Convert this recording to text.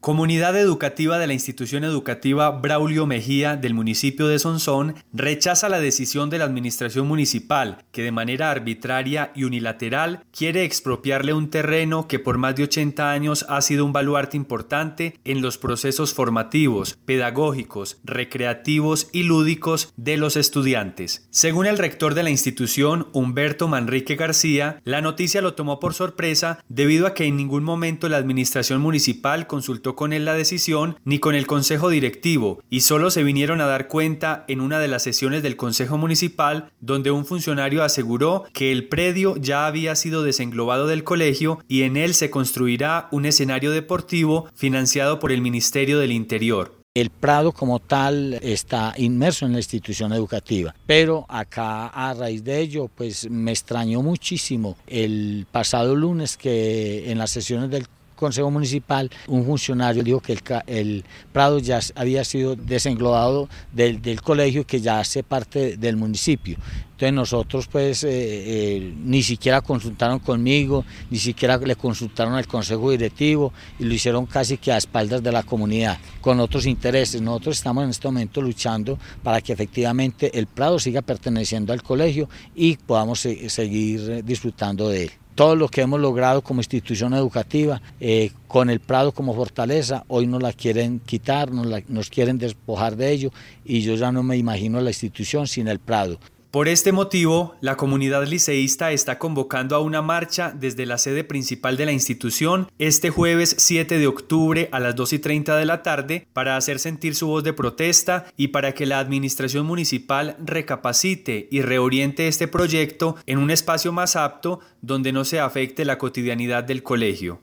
Comunidad Educativa de la Institución Educativa Braulio Mejía del municipio de Sonsón rechaza la decisión de la Administración Municipal que de manera arbitraria y unilateral quiere expropiarle un terreno que por más de 80 años ha sido un baluarte importante en los procesos formativos, pedagógicos, recreativos y lúdicos de los estudiantes. Según el rector de la institución, Humberto Manrique García, la noticia lo tomó por sorpresa debido a que en ningún momento la Administración Municipal consultó con él la decisión ni con el Consejo Directivo y solo se vinieron a dar cuenta en una de las sesiones del Consejo Municipal donde un funcionario aseguró que el predio ya había sido desenglobado del colegio y en él se construirá un escenario deportivo financiado por el Ministerio del Interior. El Prado como tal está inmerso en la institución educativa, pero acá a raíz de ello pues me extrañó muchísimo el pasado lunes que en las sesiones del Consejo Municipal, un funcionario dijo que el, Prado ya había sido desenglobado del, colegio que ya hace parte del municipio. Entonces nosotros pues eh, eh, ni siquiera consultaron conmigo, ni siquiera le consultaron al Consejo Directivo y lo hicieron casi que a espaldas de la comunidad, con otros intereses. Nosotros estamos en este momento luchando para que efectivamente el Prado siga perteneciendo al colegio y podamos seguir disfrutando de él todo lo que hemos logrado como institución educativa, eh, con el Prado como fortaleza, hoy nos la quieren quitar, nos, nos quieren despojar de ello y yo ya no me imagino la institución sin el Prado. Por este motivo, la comunidad liceísta está convocando a una marcha desde la sede principal de la institución este jueves 7 de octubre a las 2 y 30 de la tarde para hacer sentir su voz de protesta y para que la administración municipal recapacite y reoriente este proyecto en un espacio más apto donde no se afecte la cotidianidad del colegio.